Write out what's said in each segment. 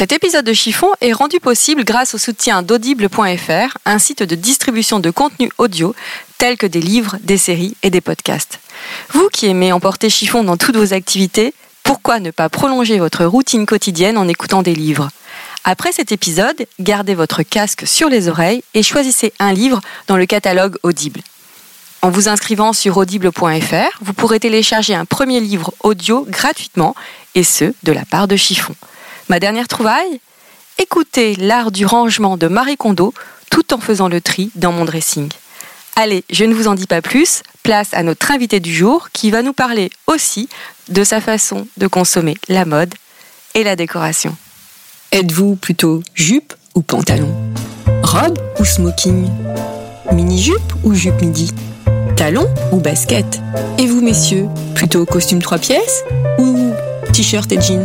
Cet épisode de Chiffon est rendu possible grâce au soutien d'audible.fr, un site de distribution de contenu audio tels que des livres, des séries et des podcasts. Vous qui aimez emporter Chiffon dans toutes vos activités, pourquoi ne pas prolonger votre routine quotidienne en écoutant des livres? Après cet épisode, gardez votre casque sur les oreilles et choisissez un livre dans le catalogue Audible. En vous inscrivant sur audible.fr, vous pourrez télécharger un premier livre audio gratuitement, et ce, de la part de Chiffon. Ma dernière trouvaille Écoutez l'art du rangement de Marie Kondo tout en faisant le tri dans mon dressing. Allez, je ne vous en dis pas plus, place à notre invité du jour qui va nous parler aussi de sa façon de consommer la mode et la décoration. Êtes-vous plutôt jupe ou pantalon? Robe ou smoking? Mini-jupe ou jupe midi? Talon ou basket? Et vous messieurs, plutôt costume trois pièces ou t-shirt et jean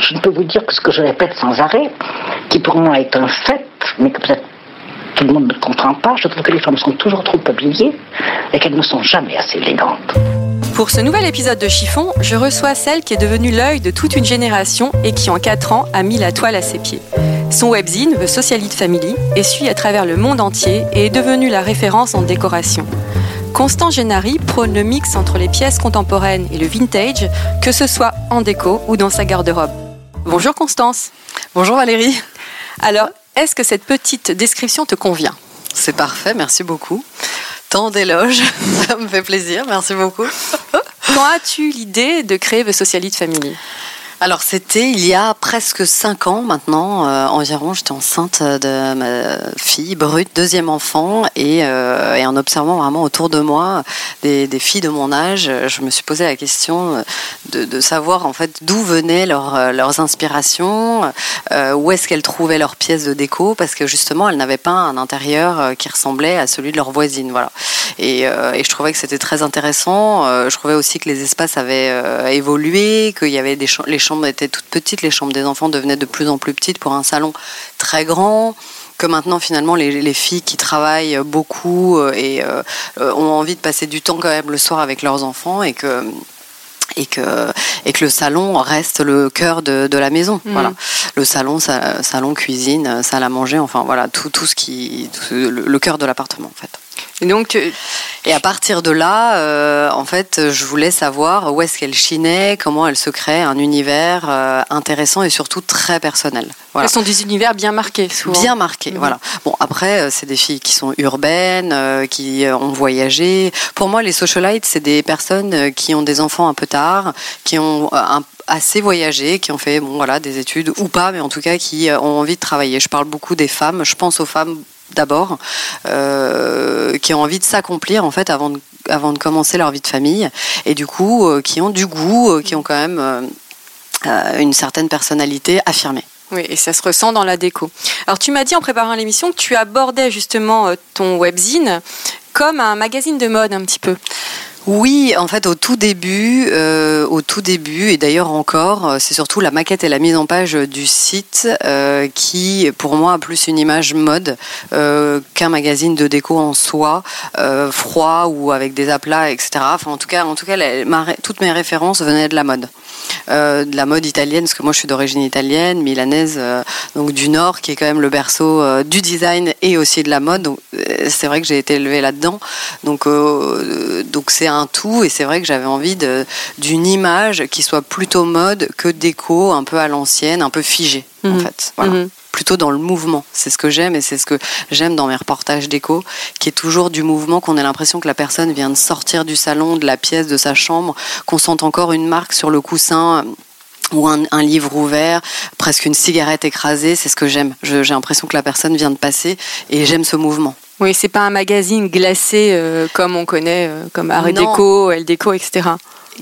je ne peux vous dire que ce que je répète sans arrêt, qui pour moi est un fait, mais que peut-être tout le monde ne comprend pas, je trouve que les femmes sont toujours trop habillées et qu'elles ne sont jamais assez élégantes. Pour ce nouvel épisode de Chiffon, je reçois celle qui est devenue l'œil de toute une génération et qui en 4 ans a mis la toile à ses pieds. Son webzine, The Socialite Family, essuie à travers le monde entier et est devenue la référence en décoration. Constant Gennari prône le mix entre les pièces contemporaines et le vintage, que ce soit en déco ou dans sa garde-robe. Bonjour Constance. Bonjour Valérie. Alors, est-ce que cette petite description te convient? C'est parfait, merci beaucoup. Tant d'éloges, ça me fait plaisir, merci beaucoup. Quand as-tu l'idée de créer The Socialite Family? Alors c'était il y a presque cinq ans maintenant euh, environ. J'étais enceinte de ma fille brute, deuxième enfant, et, euh, en observant vraiment autour de moi des, filles de mon âge, je me suis posé la question de, savoir en fait d'où venaient leur, leurs inspirations, euh, où est-ce qu'elles trouvaient leurs pièces de déco, parce que justement elles n'avaient pas un intérieur qui ressemblait à celui de leur voisine, voilà. Et, et je trouvais que c'était très intéressant. je trouvais aussi que les espaces avaient évolué, qu'il y avait des les chambres étaient toutes petites, les chambres des enfants devenaient de plus en plus petites pour un salon très grand que maintenant finalement les, les, filles qui travaillent beaucoup et euh, ont envie de passer du temps quand même le soir avec leurs enfants et que et que, et que le salon reste le cœur de, de la maison. Mmh. Voilà. Le salon, sa, salon, cuisine, salle à manger, enfin voilà, tout, tout ce qui. Tout, le, le cœur de l'appartement en fait. Et donc, tu... et à partir de là, euh, en fait, je voulais savoir où est-ce qu'elle chinait, comment elle se crée un univers euh, intéressant et surtout très personnel. Voilà. Ce sont des univers bien marqués, souvent. Bien marqués, mmh. voilà. Bon, après, euh, c'est des filles qui sont urbaines, euh, qui ont voyagé. Pour moi, les socialites, c'est des personnes qui ont des enfants un peu tard, qui ont un assez voyagé, qui ont fait bon voilà des études ou pas, mais en tout cas qui ont envie de travailler. Je parle beaucoup des femmes. Je pense aux femmes d'abord, euh, qui ont envie de s'accomplir en fait avant de, avant de commencer leur vie de famille, et du coup euh, qui ont du goût, euh, qui ont quand même une certaine personnalité affirmée. Oui, et ça se ressent dans la déco. Alors tu m'as dit en préparant l'émission que tu abordais justement ton webzine comme un magazine de mode un petit peu. Oui, en fait, au tout début, euh, au tout début, et d'ailleurs encore, c'est surtout la maquette et la mise en page du site euh, qui, pour moi, a plus une image mode euh, qu'un magazine de déco en soi, euh, froid ou avec des aplats, etc. En tout cas, en tout toutes mes références venaient de la mode. De la mode italienne, parce que moi je suis d'origine italienne, milanaise, donc du Nord, qui est quand même le berceau du design et aussi de la mode. Donc c'est vrai que j'ai été élevée là-dedans. Donc donc c'est un tout, et c'est vrai que j'avais envie d'une image qui soit plutôt mode que déco, un peu à l'ancienne, un peu figée en mhm. fait. Voilà. Mhm plutôt dans le mouvement. C'est ce que j'aime et c'est ce que j'aime dans mes reportages d'écho, qui est toujours du mouvement, qu'on ait l'impression que la personne vient de sortir du salon, de la pièce, de sa chambre, qu'on sente encore une marque sur le coussin ou un, livre ouvert, presque une cigarette écrasée, c'est ce que j'aime. J'ai l'impression que la personne vient de passer et j'aime ce mouvement. Oui, c'est pas un magazine glacé euh, comme on connaît, euh, comme Arrêt Déco, Elle Déco, etc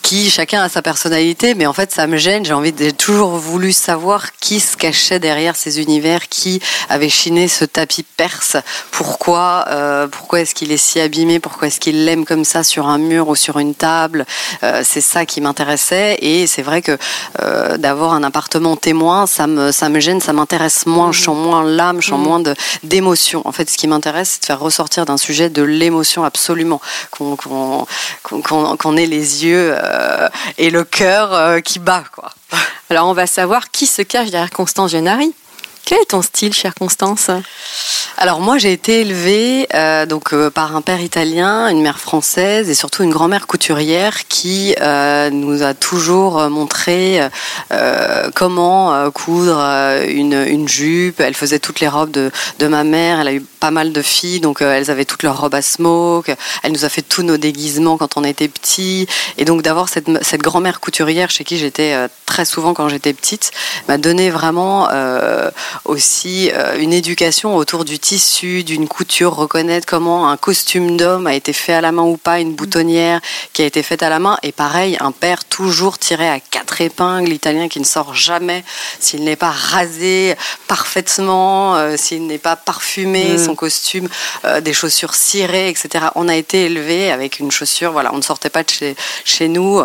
qui chacun a sa personnalité, mais en fait ça me gêne. J'ai envie, j'ai toujours voulu savoir qui se cachait derrière ces univers, qui avait chiné ce tapis perse. Pourquoi, euh, pourquoi est-ce qu'il est si abîmé? Pourquoi est-ce qu'il l'aime comme ça sur un mur ou sur une table? Euh, C'est ça qui m'intéressait. Et c'est vrai que euh, d'avoir un appartement témoin, ça me, ça me gêne, ça m'intéresse moins. Je sens moins l'âme, je sens mmh. moins de, d'émotion. En fait, ce qui m'intéresse, c'est de faire ressortir d'un sujet de l'émotion absolument, qu'on, qu'on, qu'on, qu'on ait les yeux et le cœur euh, qui bat. Quoi. Alors on va savoir qui se cache derrière Constance Gennari. Quel est ton style, chère Constance? Alors moi j'ai été élevée euh, donc euh, par un père italien, une mère française et surtout une grand-mère couturière qui euh, nous a toujours montré comment coudre une, une, jupe. Elle faisait toutes les robes de, de, ma mère. Elle a eu pas mal de filles donc elles avaient toutes leurs robes à smoke. Elle nous a fait tous nos déguisements quand on était petits et donc d'avoir cette, cette grand-mère couturière chez qui j'étais très souvent quand j'étais petite m'a donné vraiment aussi une éducation autour du tissu, d'une couture, reconnaître comment un costume d'homme a été fait à la main ou pas, une boutonnière qui a été faite à la main. Et pareil, un père toujours tiré à quatre épingles, l'italien qui ne sort jamais s'il n'est pas rasé parfaitement, euh, s'il n'est pas parfumé, mm. son costume, euh, des chaussures cirées, etc. On a été élevé avec une chaussure, voilà, on ne sortait pas de chez, chez nous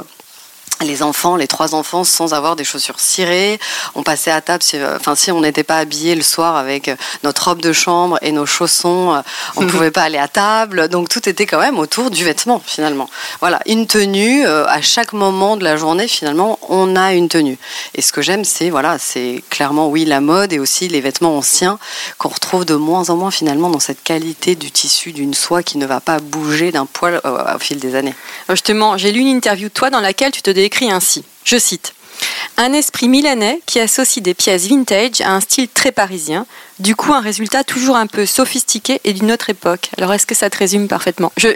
les enfants, les trois enfants, sans avoir des chaussures cirées. On passait à table, si, euh, enfin si on n'était pas habillé le soir avec euh, notre robe de chambre et nos chaussons, euh, on ne pouvait pas aller à table. Donc tout était quand même autour du vêtement finalement. Voilà, une tenue à chaque moment de la journée finalement, on a une tenue. Et ce que j'aime, c'est voilà, c'est clairement oui la mode et aussi les vêtements anciens qu'on retrouve de moins en moins finalement dans cette qualité du tissu d'une soie qui ne va pas bouger d'un poil au fil des années. Justement, j'ai lu une interview de toi dans laquelle tu te écrit ainsi, je cite, Un esprit milanais qui associe des pièces vintage à un style très parisien, du coup, un résultat toujours un peu sophistiqué et d'une autre époque. Alors, est-ce que ça te résume parfaitement? J'ai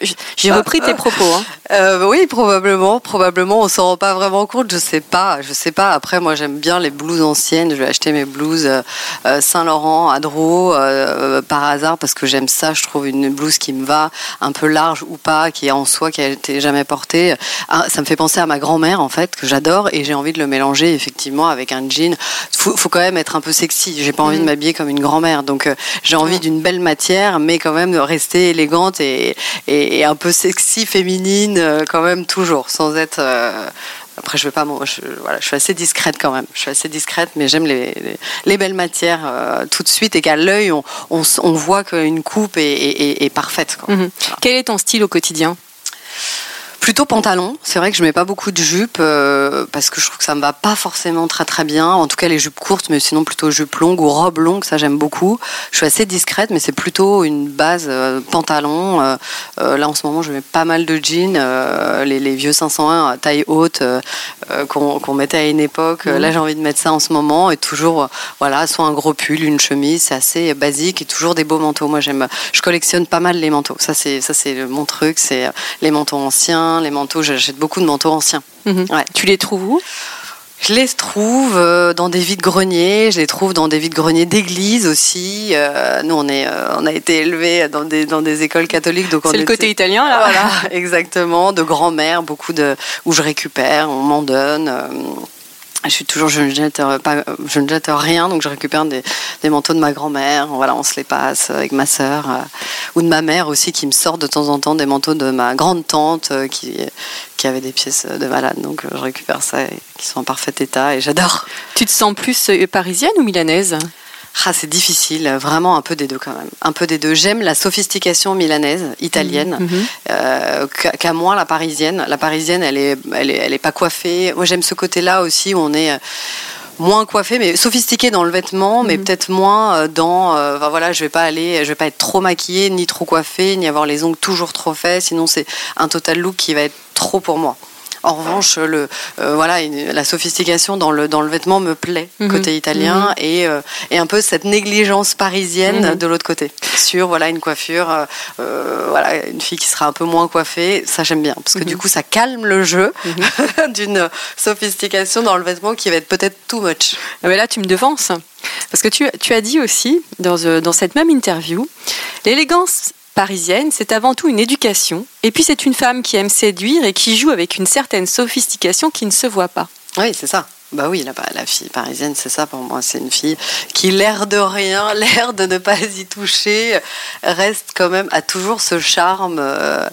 bah, repris tes euh, propos. Hein. Euh, oui, probablement. Probablement, on s'en rend pas vraiment compte. Je sais pas. Je sais pas. Après, moi, j'aime bien les blouses anciennes. Je vais acheter mes blouses euh, Saint-Laurent, Adro, par hasard, parce que j'aime ça. Je trouve une blouse qui me va, un peu large ou pas, qui est en soi, qui a été jamais portée. Ah, ça me fait penser à ma grand-mère, en fait, que j'adore, et j'ai envie de le mélanger effectivement avec un jean. Faut, faut quand même être un peu sexy. J'ai pas envie de mm. m'habiller comme une grand mère Donc euh, j'ai envie d'une belle matière, mais quand même de rester élégante et, un peu sexy, féminine, euh, quand même toujours, sans être. Euh, après, je vais pas. Je, voilà, je suis assez discrète quand même. Je suis assez discrète, mais j'aime les, les, belles matières tout de suite et qu'à l'œil, on, on, voit qu'une coupe est, parfaite. Mhm. Quel est ton style au quotidien? Plutôt pantalon. C'est vrai que je mets pas beaucoup de jupes euh, parce que je trouve que ça me va pas forcément très très bien. En tout cas les jupes courtes, mais sinon plutôt jupes longues ou robes longues, ça j'aime beaucoup. Je suis assez discrète, mais c'est plutôt une base euh, pantalon. Euh, là en ce moment, je mets pas mal de jeans, les, vieux 501 à taille haute qu'on mettait à une époque. Là j'ai envie de mettre ça en ce moment et toujours voilà, soit un gros pull, une chemise, c'est assez basique et toujours des beaux manteaux. Moi j'aime, je collectionne pas mal les manteaux. Ça c'est ça c'est mon truc, c'est les manteaux anciens les manteaux. J'achète beaucoup de manteaux anciens. Mhm. Tu les trouves où? Je les trouve euh, dans des vides-greniers, je les trouve dans des vides-greniers d'église aussi. Euh, nous, on, est, euh, on a été élevés dans des, dans des écoles catholiques. C'est le côté italien, là Voilà, exactement. De grand-mère, beaucoup de. où je récupère, on m'en donne. Je suis toujours, je ne jette je ne jette rien, donc je récupère des, manteaux de ma grand-mère. Voilà, on se les passe avec ma sœur euh, ou de ma mère aussi, qui me sort de temps en temps des manteaux de ma grande tante euh, qui qui avait des pièces de malade. Donc euh, je récupère ça, et, qui sont en parfait état et j'adore. Tu te sens plus parisienne ou milanaise? Ah, c'est difficile, vraiment un peu des deux quand même. Un peu des deux. J'aime la sophistication milanaise, italienne, Mhm. euh, qu'à moins la parisienne. La parisienne, elle est, elle est, elle est pas coiffée. Moi, j'aime ce côté-là aussi où on est euh, moins coiffé, mais sophistiqué dans le vêtement, mais peut-être moins euh, dans. euh, voilà, je vais pas aller, je vais pas être trop maquillée, ni trop coiffée, ni avoir les ongles toujours trop faits. Sinon, c'est un total look qui va être trop pour moi. En revanche, le, euh, voilà, une- la sophistication dans le, dans le vêtement me plaît Mhm. côté italien et, euh, et un peu cette négligence parisienne Mhm. de l'autre côté. Sur voilà une coiffure, euh, voilà une fille qui sera un peu moins coiffée, ça j'aime bien parce que Mhm. du coup ça calme le jeu d'une sophistication dans le vêtement qui va être peut-être too much. Ah, Mais là, tu me devances. Parce que tu, tu as dit aussi, dans, dans cette même interview, l'élégance parisienne, c'est avant tout une éducation. Et puis, c'est une femme qui aime séduire et qui joue avec une certaine sophistication qui ne se voit pas. Oui, c'est ça. Bah oui, la, la fille parisienne, c'est ça pour moi. C'est une fille qui, l'air de rien, l'air de ne pas y toucher, reste quand même, a toujours ce charme euh,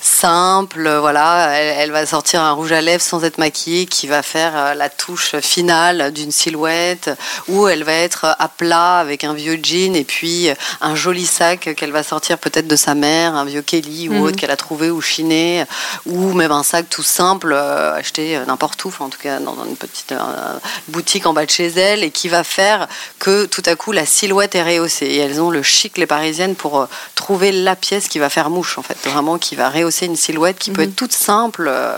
simple. Voilà, elle, elle va sortir un rouge à lèvres sans être maquillée, qui va faire euh, la touche finale d'une silhouette, ou elle va être à plat avec un vieux jean et puis un joli sac qu'elle va sortir peut-être de sa mère, un vieux Kelly ou Mhm. autre qu'elle a trouvé ou chiné, ou même un sac tout simple euh, acheté n'importe où, enfin, en tout cas dans, dans une petite euh, boutique en bas de chez elle, et qui va faire que tout à coup la silhouette est rehaussée. Et elles ont le chic, les parisiennes, pour euh, trouver la pièce qui va faire mouche, en fait, vraiment qui va rehausser une silhouette qui peut Mhm. être toute simple euh,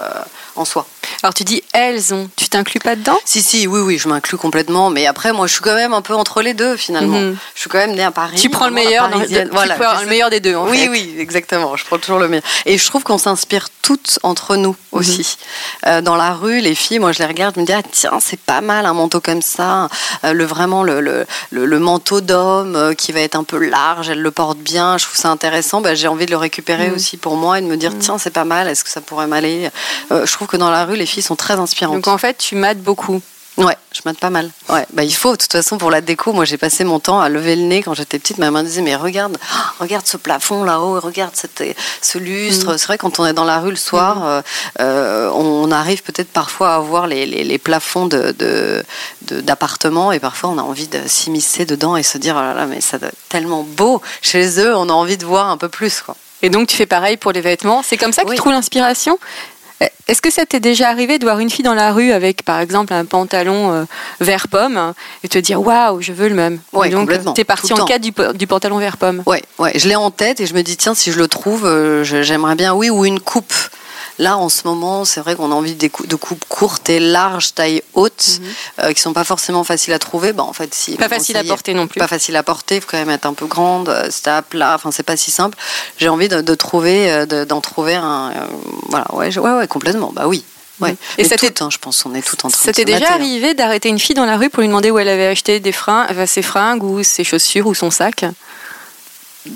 en soi. Alors, tu dis elles ont. Tu t'inclus pas dedans? Si, si, oui, oui, je m'inclus complètement. Mais après, moi, je suis quand même un peu entre les deux, finalement. Mhm. Je suis quand même née à Paris. Tu prends le meilleur, dans- tu Voilà, prends le meilleur des deux, en oui, fait. oui, exactement. Je prends toujours le meilleur. Et je trouve qu'on s'inspire toutes entre nous Mhm. aussi. Euh, dans la rue, les filles, moi, je les regarde, je me dis, ah, tiens, c'est pas mal un manteau comme ça. Euh, le vraiment le, le, le- le manteau d'homme euh, qui va être un peu large, elle le porte bien. Je trouve ça intéressant. Bah, J'ai envie de le récupérer Mhm. aussi pour moi et de me dire, tiens, c'est pas mal. Est-ce que ça pourrait m'aller? Je trouve que dans la rue, les filles sont très inspirantes. Donc, en fait, tu mates beaucoup. Ouais, je mate pas mal. Ouais, bah il faut. De toute façon, pour la déco, moi j'ai passé mon temps à lever le nez quand j'étais petite. Ma main disait mais regarde, regarde ce plafond là-haut, regarde cette, ce lustre. Mm. C'est vrai quand on est dans la rue le soir, euh, euh, on arrive peut-être parfois à voir les, les, les plafonds de, d'appartements et parfois on a envie de s'immiscer dedans et se dire oh là là mais ça doit être tellement beau chez eux. On a envie de voir un peu plus quoi. Et donc, tu fais pareil pour les vêtements. C'est comme ça que Oui. tu trouves l'inspiration? Est-ce que ça t'est déjà arrivé de voir une fille dans la rue avec, par exemple, un pantalon euh, vert pomme et te dire waouh, je veux le même? Ouais, Et Donc, t'es parti en quête du, pantalon vert pomme? Ouais, ouais, je l'ai en tête et je me dis tiens si je le trouve, euh, j'aimerais bien oui ou une coupe. Là en ce moment, c'est vrai qu'on a envie cou- de coupes courtes et larges, taille haute, euh, qui sont pas forcément faciles à trouver. Bah en fait si. Pas facile à porter non plus. Pas facile à porter, il faut quand même être un peu grande, c'est à plat, enfin c'est pas si simple. J'ai envie de, de trouver, euh, de- d'en trouver un, euh, voilà, ouais, ouais, ouais, complètement, bah oui. Ouais. Mhm. Et Et ça t'est- toutes, hein, je pense, on est toutes en train Ça de t'est se déjà hein. arrivé d'arrêter une fille dans la rue pour lui demander où elle avait acheté des fringues, enfin, ses fringues ou ses chaussures ou son sac?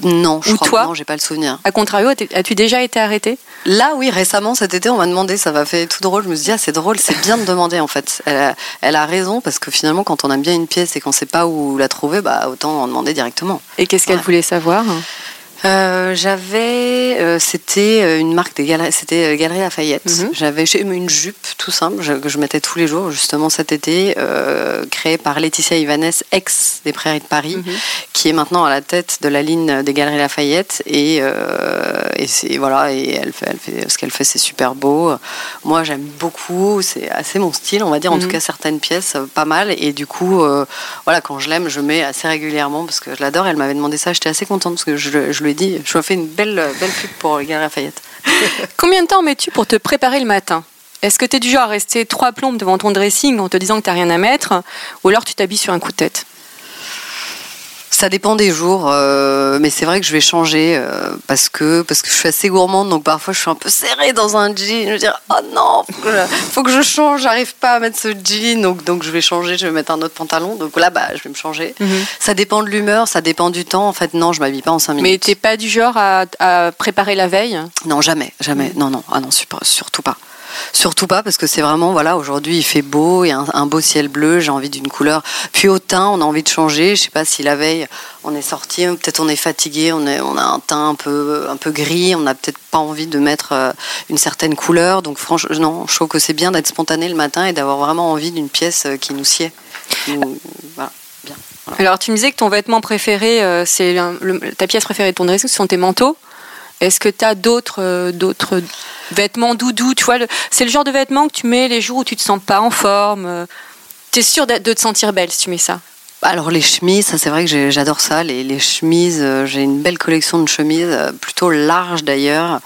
Non, je Ou crois toi que non, j'ai pas le souvenir. A contrario, as- as-tu déjà été arrêtée? Là, oui, récemment, cet été, on m'a demandé, ça m'a fait tout drôle. Je me suis dit, ah, c'est drôle, c'est bien de demander, en fait. Elle a, elle a raison, parce que finalement, quand on aime bien une pièce et qu'on sait pas où la trouver, bah, autant en demander directement. Et qu'est-ce qu'elle Ouais. voulait savoir? Euh, j'avais, euh, c'était euh, une marque des galeries, c'était Galerie Lafayette. Mhm. J'avais j'ai une jupe tout simple que je mettais tous les jours, justement cet été, euh, créée par Laetitia Ivanez, ex des Prairies de Paris, Mhm. qui est maintenant à la tête de la ligne des Galeries Lafayette. Et, voilà, et elle fait, elle fait ce qu'elle fait, c'est super beau. Moi, j'aime beaucoup, c'est assez mon style, on va dire. En Mhm. tout cas, certaines pièces, pas mal. Et du coup, voilà, quand je l'aime, je mets assez régulièrement parce que je l'adore. Elle m'avait demandé ça, j'étais assez contente parce que je, le- je lui dit, je ai fait une belle, belle pub pour les Galeries Lafayette. Combien de temps mets-tu pour te préparer le matin? Est-ce que tu es du genre à rester trois plombes devant ton dressing en te disant que tu rien à mettre? Ou alors tu t'habilles sur un coup de tête? Ça dépend des jours, euh, mais c'est vrai que je vais changer euh, parce que parce que je suis assez gourmande, donc parfois je suis un peu serrée dans un jean. Je veux dire, oh non, faut que je, faut que je change, j'arrive pas à mettre ce jean, donc donc je vais changer, je vais mettre un autre pantalon. Donc là, bah, je vais me changer. Ça dépend de l'humeur, ça dépend du temps. En fait, non, je m'habille pas en cinq Mais minutes. t'es pas du genre à, à préparer la veille? Non, jamais, jamais. Non, non, ah non, super- surtout pas. Surtout pas parce que c'est vraiment voilà aujourd'hui il fait beau, il y a un, un beau ciel bleu, j'ai envie d'une couleur. Puis au teint, on a envie de changer. Je sais pas si la veille on est sorti, peut-être on est fatigué, on, est, on a un teint un peu un peu gris, on n'a peut-être pas envie de mettre euh, une certaine couleur. Donc franchement, non, je trouve que c'est bien d'être spontané le matin et d'avoir vraiment envie d'une pièce euh, qui nous sied. Nous- voilà. bien. Alors, tu me disais que ton vêtement préféré, euh, c'est ta pièce préférée de ton dressing, ce sont tes manteaux. Est-ce que tu as d'autres euh, d'autres vêtements doudous Tu vois, c'est le genre de vêtements que tu mets les jours où tu te sens pas en forme. tu es sûre de, te sentir belle si tu mets ça? Alors les chemises, c'est vrai que j'adore ça. Les, les chemises, j'ai une belle collection de chemises, plutôt larges d'ailleurs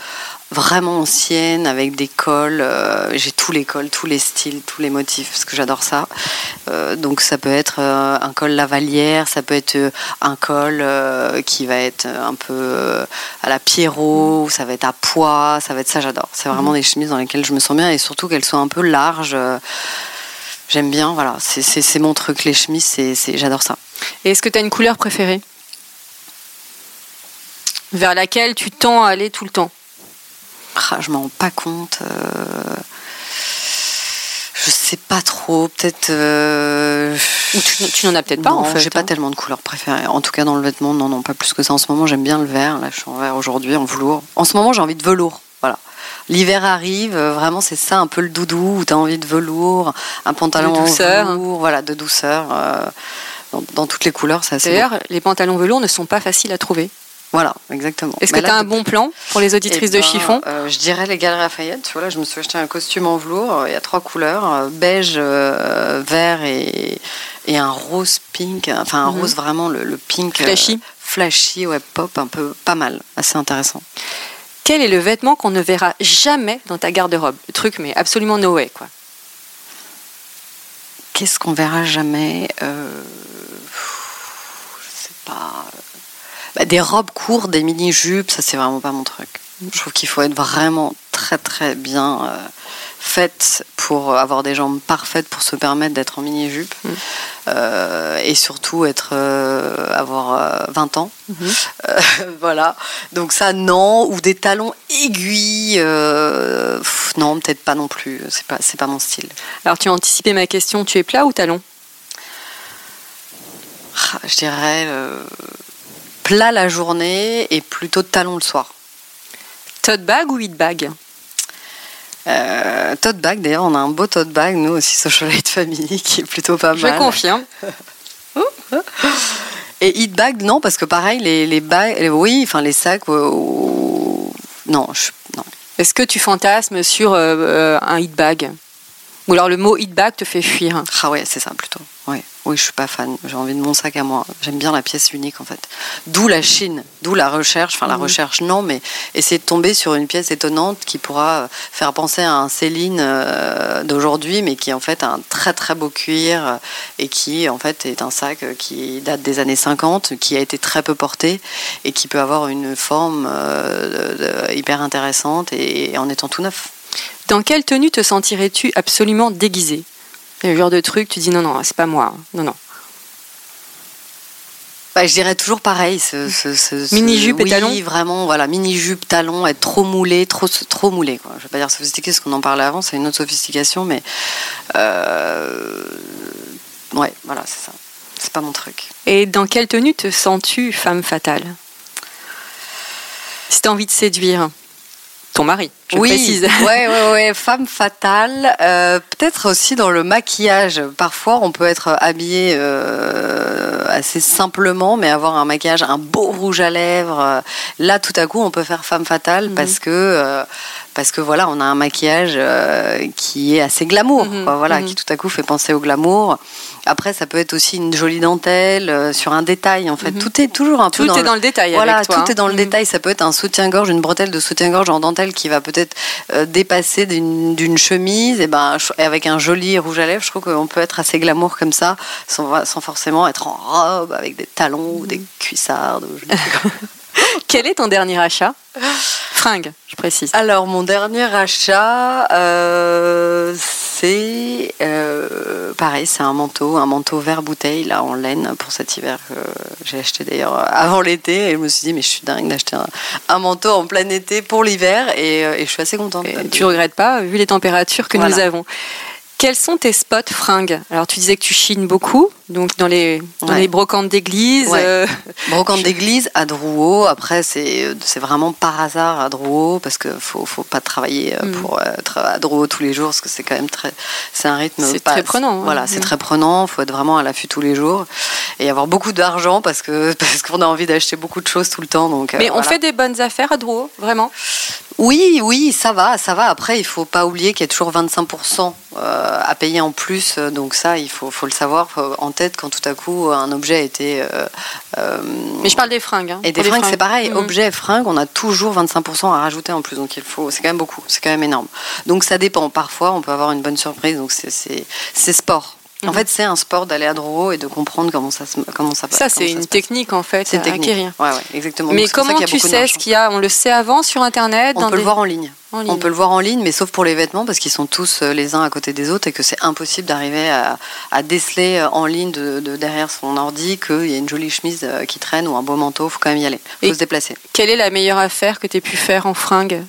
vraiment ancienne avec des cols. Euh, j'ai tous les cols, tous les styles, tous les motifs parce que j'adore ça. Euh, donc ça peut être euh, un col lavalière, ça peut être un col qui va être un peu à la Pierrot, ça va être à poids, ça va être ça. J'adore. C'est vraiment mhm. des chemises dans lesquelles je me sens bien et surtout qu'elles soient un peu larges. J'aime bien, voilà, c'est mon truc, les chemises, c'est j'adore ça. Et est-ce que tu as une couleur préférée? Vers laquelle tu tends à aller tout le temps? Ah, je m'en rends pas compte. Euh, je sais pas trop. Peut-être. Euh, tu, n'en as peut-être pas en fait. J'ai pas hein. tellement de couleurs préférées. En tout cas, dans le vêtement, non, non, pas plus que ça. En ce moment, j'aime bien le vert. Là, je suis en vert aujourd'hui, en velours. En ce moment, j'ai envie de velours. Voilà. L'hiver arrive, euh, vraiment c'est ça, un peu le doudou, où tu as envie de velours, un pantalon de douceur. velours, voilà, de douceur, dans, toutes les couleurs, c'est assez D'ailleurs, les pantalons velours ne sont pas faciles à trouver. Voilà, exactement. Est-ce que tu as un bon plan pour les auditrices de eh ben, chiffon? euh, Je dirais les Galeries Lafayette. Tu vois, là, je me suis acheté un costume en velours. Il y a trois couleurs euh, beige, euh, vert et, et, un rose pink. Enfin, un mhm. rose vraiment, le, pink. Flashy. flashy, ouais, pop, un peu pas mal. Assez intéressant. Quel est le vêtement qu'on ne verra jamais dans ta garde-robe? Le truc, mais absolument no way, quoi. Qu'est-ce qu'on verra jamais? Je sais pas. Bah, des robes courtes, des mini-jupes, ça c'est vraiment pas mon truc. Je trouve qu'il faut être vraiment très très bien euh, faite pour avoir des jambes parfaites pour se permettre d'être en mini-jupe mm. euh, et surtout être euh, avoir 20 ans. Mm-hmm. voilà. Donc ça non ou des talons aiguilles non peut-être pas non plus. C'est pas c'est pas mon style. Alors tu as anticipé ma question. Tu es plat ou talon? Ah, Je dirais plat la journée et plutôt de talons le soir. Tote bag ou hit bag? Euh, tote bag, d'ailleurs, on a un beau tote bag, nous aussi, Social Aid Family, qui est plutôt pas mal. Je confirme. Et hit bag, non, parce que pareil, les, les bags, oui, enfin les sacs, euh, non, non. Est-ce que tu fantasmes sur euh, un hit bag? Ou alors le mot hit bag te fait fuir Ah ouais, c'est ça plutôt. Ouais. Oui, je suis pas fan. J'ai envie de mon sac à moi. J'aime bien la pièce unique en fait. D'où la Chine, d'où la recherche. Enfin, la mhm. recherche, non, mais essayer de tomber sur une pièce étonnante qui pourra faire penser à un Céline euh, d'aujourd'hui, mais qui est en fait un très très beau cuir euh, et qui en fait est un sac qui date des années 50, qui a été très peu porté et qui peut avoir une forme euh, hyper intéressante et en étant tout neuf. Dans quelle tenue te sentirais-tu absolument déguisé le genre de truc, tu dis non, non, c'est pas moi. Non, non. Bah, je dirais toujours pareil. Ce, mini-jupe et talon Oui, vraiment, voilà, mini-jupe, talon, être trop moulé, trop, trop moulé. Quoi. Je vais pas dire sophistiqué, parce qu'on en parlait avant, c'est une autre sophistication, mais. Euh, ouais, voilà, c'est ça. C'est pas mon truc. Et dans quelle tenue te sens-tu femme fatale? Si tu as envie de séduire ton mari. Je oui, précise. ouais, ouais, ouais, femme fatale. Euh, peut-être aussi dans le maquillage. Parfois, on peut être habillé euh, assez simplement, mais avoir un maquillage, un beau rouge à lèvres. Là, tout à coup, on peut faire femme fatale mhm. parce que euh, parce que voilà, on a un maquillage qui est assez glamour, mhm. voilà, mhm. qui tout à coup fait penser au glamour. Après, ça peut être aussi une jolie dentelle sur un détail. En fait, tout est toujours un peu. Tout est dans le détail. Voilà, avec toi, tout est dans le détail. Ça peut être un soutien-gorge, une bretelle de soutien-gorge en dentelle qui va peut-être euh, dépasser d'une chemise, et ben avec un joli rouge à lèvres, je trouve qu'on peut être assez glamour comme ça, sans, sans forcément être en robe avec des talons ou des cuissardes. Quel est ton dernier achat? Fringue, je précise. Alors, mon dernier achat, euh, c'est euh, pareil, c'est un manteau, un manteau vert bouteille là en laine pour cet hiver que j'ai acheté d'ailleurs avant l'été et je me suis dit mais je suis dingue d'acheter un, manteau en plein été pour l'hiver et, euh, je suis assez contente. Et tu regrettes pas vu les températures que nous avons. Quels sont tes spots fringues? Alors tu disais que tu chines beaucoup, donc dans les, dans les brocantes d'église. Euh, brocantes d'église à Drouot. Après c'est vraiment par hasard à Drouot parce que faut faut pas travailler euh, mm. pour être à Drouot tous les jours parce que c'est quand même très c'est un rythme. C'est très prenant. Hein. Voilà, c'est mm. très prenant. Faut être vraiment à l'affût tous les jours. et avoir beaucoup d'argent parce que parce qu'on a envie d'acheter beaucoup de choses tout le temps. Donc, euh, Mais on voilà. fait des bonnes affaires à Drouot, vraiment? Oui, oui, ça va, ça va. Après, il faut pas oublier qu'il y a toujours 25% euh, à payer en plus. euh, Donc ça, il faut, faut le savoir euh, en tête quand tout à coup un objet a été... euh, euh, Mais je parle des fringues. hein, et des fringues, c'est pareil. Mhm. Objet, fringues, on a toujours 25% à rajouter en plus. Donc il faut, c'est quand même beaucoup, c'est quand même énorme. Donc ça dépend. Parfois, on peut avoir une bonne surprise. Donc c'est sport. En Mhm. fait, c'est un sport d'aller à Drouot et de comprendre comment ça se, comment ça Ça, comment c'est une passe. technique en fait C'est technique. Ouais, ouais, exactement. Mais Donc, ça comment tu sais ce qu'il y a? On le sait avant sur Internet On dans peut des- le voir en ligne. en On peut le voir en ligne, mais sauf pour les vêtements, parce qu'ils sont tous euh, les uns à côté des autres et que c'est impossible d'arriver à, à déceler euh, en ligne de, de derrière son ordi qu'il y a une jolie chemise euh, qui traîne ou un beau manteau. Il faut quand même y aller. Il faut Et- se déplacer. Quelle est la meilleure affaire que tu aies pu faire en fringues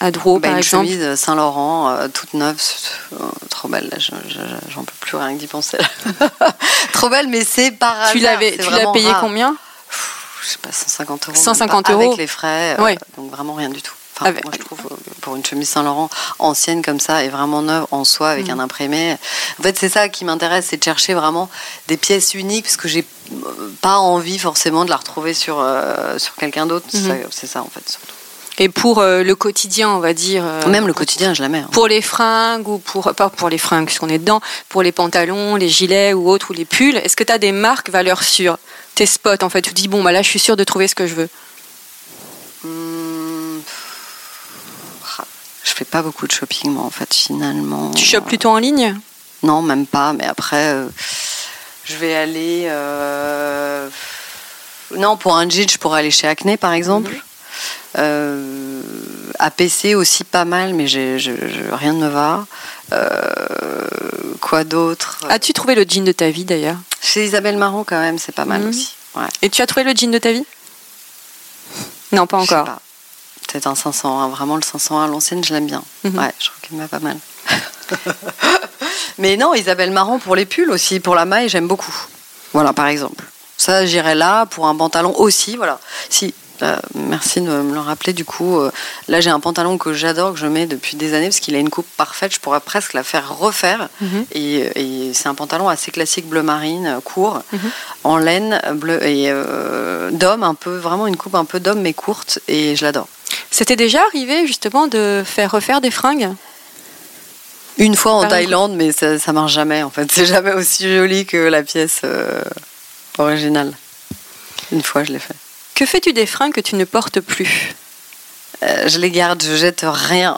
à Drouot, Bah, par une exemple chemise Saint-Laurent, euh, toute neuve, euh, trop belle. là, je- je- J'en peux plus rien que d'y penser. trop belle, mais c'est par Tu l'avais, tu l'as payé rare. combien? Je sais pas, 150 euros. 150 même pas, euros. Avec les frais, euh, donc vraiment rien du tout. Enfin, Avec- Moi, je trouve, euh, pour une chemise Saint-Laurent ancienne comme ça et vraiment neuve en soi avec Mhm. un imprimé. En fait, c'est ça qui m'intéresse, c'est de chercher vraiment des pièces uniques parce que j'ai euh, pas envie forcément de la retrouver sur, euh, sur quelqu'un d'autre. Mhm. ça- C'est ça, en fait, surtout. Et pour euh, le quotidien, on va dire. euh, Même le quotidien, je la mets. hein. Pour les fringues ou pour pas pour les fringues puisqu'on est dedans, pour les pantalons, les gilets ou autres ou les pulls, est-ce que tu as des marques valeurs sûres? Tes spots en fait, tu te dis bon bah là je suis sûre de trouver ce que je veux. Ah, Je fais pas beaucoup de shopping, moi, en fait, finalement. Tu chopes plutôt en ligne? Non, même pas. Mais après, euh, je vais aller. Non, pour un jean, je pourrais aller chez Acne, par exemple. Euh, APC aussi pas mal, mais j'ai- je- je- rien ne me va. Euh, quoi d'autre? As-tu trouvé le jean de ta vie d'ailleurs? Chez Isabelle Marron, quand même, c'est pas mal Mhm. aussi. Ouais. Et tu as trouvé le jean de ta vie? Non, pas encore. pas. Peut-être un 501. Vraiment, le 501 à l'ancienne, je l'aime bien. Mhm. Ouais, je trouve qu'il me va pas mal. Mais non, Isabelle Marron pour les pulls aussi, pour la maille, j'aime beaucoup. Voilà, par exemple. Ça, j'irais là. Pour un pantalon aussi, voilà. Si, euh, merci de me le rappeler. Du coup, euh, là, j'ai un pantalon que j'adore, que je mets depuis des années, parce qu'il a une coupe parfaite. Je pourrais presque la faire refaire. Mhm. Et, et c'est un pantalon assez classique bleu marine, euh, court, Mhm. en laine, bleu et euh, d'homme, un peu, vraiment une coupe un peu d'homme mais courte, et je l'adore. C'était déjà arrivé justement de faire refaire des fringues? Une fois en Par Thaïlande, mais ça, ça marche jamais en fait. C'est jamais aussi joli que la pièce euh, originale. Une fois, je l'ai fait. Que fais-tu des fringues que tu ne portes plus Euh, je les garde, je jette rien.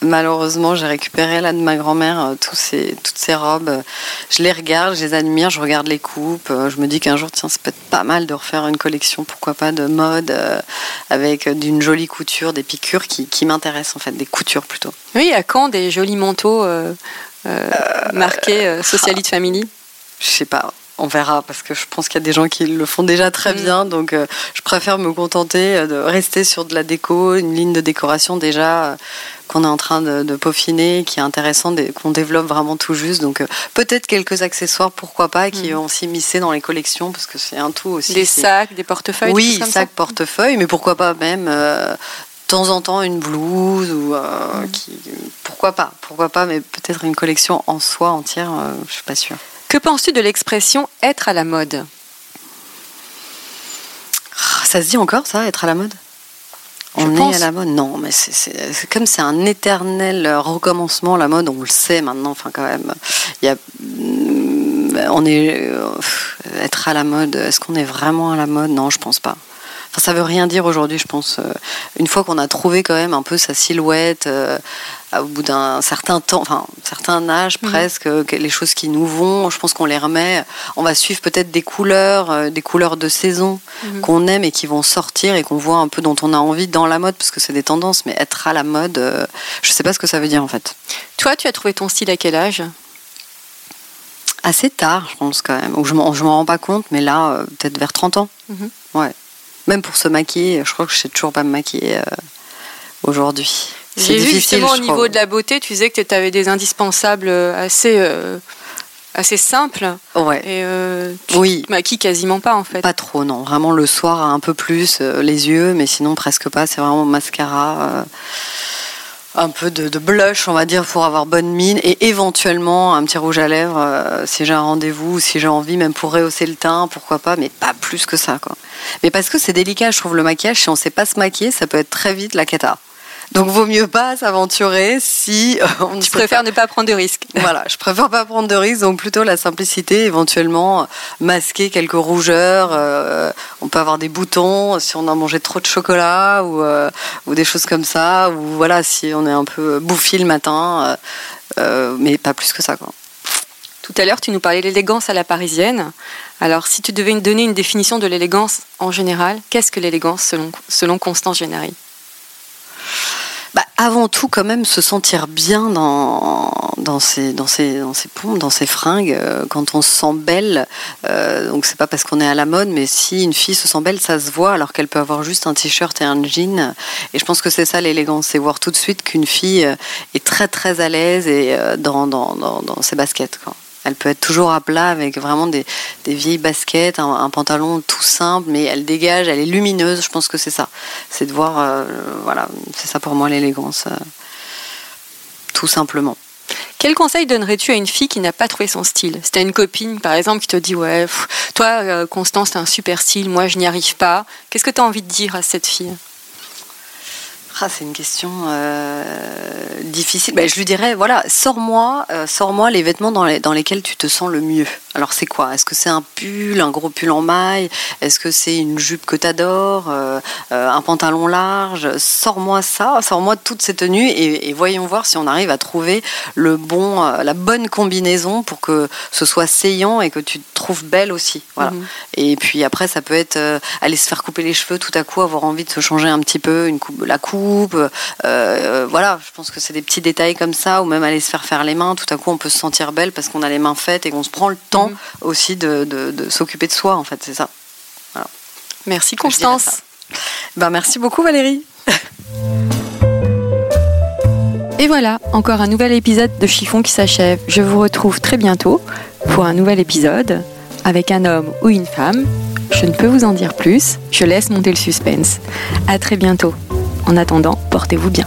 Malheureusement, j'ai récupéré là de ma grand-mère euh, tous ces, toutes ces robes. Euh, Je les regarde, je les admire, je regarde les coupes. Euh, Je me dis qu'un jour, tiens, c'est peut-être pas mal de refaire une collection, pourquoi pas, de mode avec d'une jolie couture, des piqûres qui, qui m'intéressent en fait, des coutures plutôt. Oui, à quand des jolis manteaux marqués euh, Socialite Family? Je sais pas. On verra parce que je pense qu'il y a des gens qui le font déjà très Mm. bien, donc euh, je préfère me contenter euh, de rester sur de la déco, une ligne de décoration déjà euh, qu'on est en train de, de peaufiner, qui est intéressante, qu'on développe vraiment tout juste. Donc euh, peut-être quelques accessoires, pourquoi pas, qui Mm. vont s'immiscer dans les collections parce que c'est un tout aussi. Des sacs, des portefeuilles des Oui, choses comme sac, portefeuille, mais pourquoi pas même de temps en temps une blouse ou euh, Mm. qui, pourquoi pas, pourquoi pas, mais peut-être une collection en soi entière, euh, je suis pas sûre. Que penses-tu de l'expression être à la mode Ah, Ça se dit encore, ça, être à la mode? Je On pense. est à la mode? Non, mais c'est- comme c'est un éternel recommencement, la mode, on le sait maintenant, enfin quand même. Il y a, mm, on est, euh, être à la mode, est-ce qu'on est vraiment à la mode? Non, je pense pas. Enfin, ça veut rien dire aujourd'hui, je pense. euh, Une fois qu'on a trouvé quand même un peu sa silhouette, euh, au bout d'un certain temps, enfin, un certain âge Mhm. presque, euh, les choses qui nous vont, je pense qu'on les remet. On va suivre peut-être des couleurs, euh, des couleurs de saison Mhm. qu'on aime et qui vont sortir et qu'on voit un peu dont on a envie dans la mode, parce que c'est des tendances, mais être à la mode, euh, je sais pas ce que ça veut dire en fait. Toi, tu as trouvé ton style à quel âge? Assez tard, je pense quand même. Ou je m'en rends pas compte, mais là, peut-être vers 30 ans. Mhm. Ouais. Même pour se maquiller, je crois que je sais toujours pas me maquiller euh, aujourd'hui. C'est J'ai vu difficile, justement au niveau de la beauté, tu disais que tu avais des indispensables euh, assez, euh, assez simples. Ouais. Et euh, tu Oui. te maquilles quasiment pas en fait. Pas trop, non. Vraiment le soir, un peu plus, les yeux, mais sinon presque pas. C'est vraiment mascara. Un peu de, blush, on va dire, pour avoir bonne mine, et éventuellement un petit rouge à lèvres euh, si j'ai un rendez-vous, si j'ai envie, même pour rehausser le teint, pourquoi pas, mais pas plus que ça, quoi. Mais parce que c'est délicat, je trouve le maquillage, si on sait pas se maquiller, ça peut être très vite la cata. Donc vaut mieux pas s'aventurer si euh, on je préfère ne pas prendre de risques. Voilà, je préfère pas prendre de risques, donc plutôt la simplicité, éventuellement masquer quelques rougeurs. Euh, on peut avoir des boutons si on a mangé trop de chocolat ou, euh, ou des choses comme ça, ou voilà si on est un peu bouffi le matin, mais pas plus que ça quoi. Tout à l'heure, tu nous parlais de l'élégance à la parisienne. Alors, si tu devais nous donner une définition de l'élégance en général, qu'est-ce que l'élégance selon, selon Constance Généré bah, avant tout, quand même, se sentir bien dans, dans, ses, dans, ses, dans ses pompes, dans ses fringues, euh, quand on se sent belle. Euh, donc, c'est pas parce qu'on est à la mode, mais si une fille se sent belle, ça se voit, alors qu'elle peut avoir juste un t-shirt et un jean. Et je pense que c'est ça l'élégance, c'est voir tout de suite qu'une fille euh, est très, très à l'aise et dans, dans, dans, dans ses baskets. Elle peut être toujours à plat avec vraiment des, vieilles baskets, un, pantalon tout simple, mais elle dégage, elle est lumineuse. Je pense que c'est ça. C'est de voir, euh, voilà, c'est ça pour moi l'élégance, euh, tout simplement. Quel conseil donnerais-tu à une fille qui n'a pas trouvé son style? Si tu une copine, par exemple, qui te dit Ouais, toi, euh, Constance, t'as un super style, moi, je n'y arrive pas. Qu'est-ce que tu as envie de dire à cette fille? Ah, c'est une question euh, difficile. Ben, je lui dirais, voilà, sors-moi, euh, sors-moi les vêtements dans, dans, lesquels tu te sens le mieux. Alors c'est quoi? Est-ce que c'est un pull, un gros pull en maille? Est-ce que c'est une jupe que tu adores euh, Un pantalon large? Sors-moi ça, sors-moi toutes ces tenues et, voyons voir si on arrive à trouver le bon, la bonne combinaison pour que ce soit saillant et que tu te trouves belle aussi. Voilà. Mhm. Et puis après, ça peut être aller se faire couper les cheveux tout à coup, avoir envie de se changer un petit peu, une coupe, la coupe euh, euh, voilà, je pense que c'est des petits détails comme ça, ou même aller se faire faire les mains. Tout à coup, on peut se sentir belle parce qu'on a les mains faites et qu'on se prend le temps mhm. aussi de, s'occuper de soi. En fait, c'est ça. Merci Constance. Ben, merci beaucoup Valérie. Et voilà, encore un nouvel épisode de Chiffon qui s'achève. Je vous retrouve très bientôt pour un nouvel épisode avec un homme ou une femme. Je ne peux vous en dire plus, je laisse monter le suspense. À très bientôt. En attendant, portez-vous bien.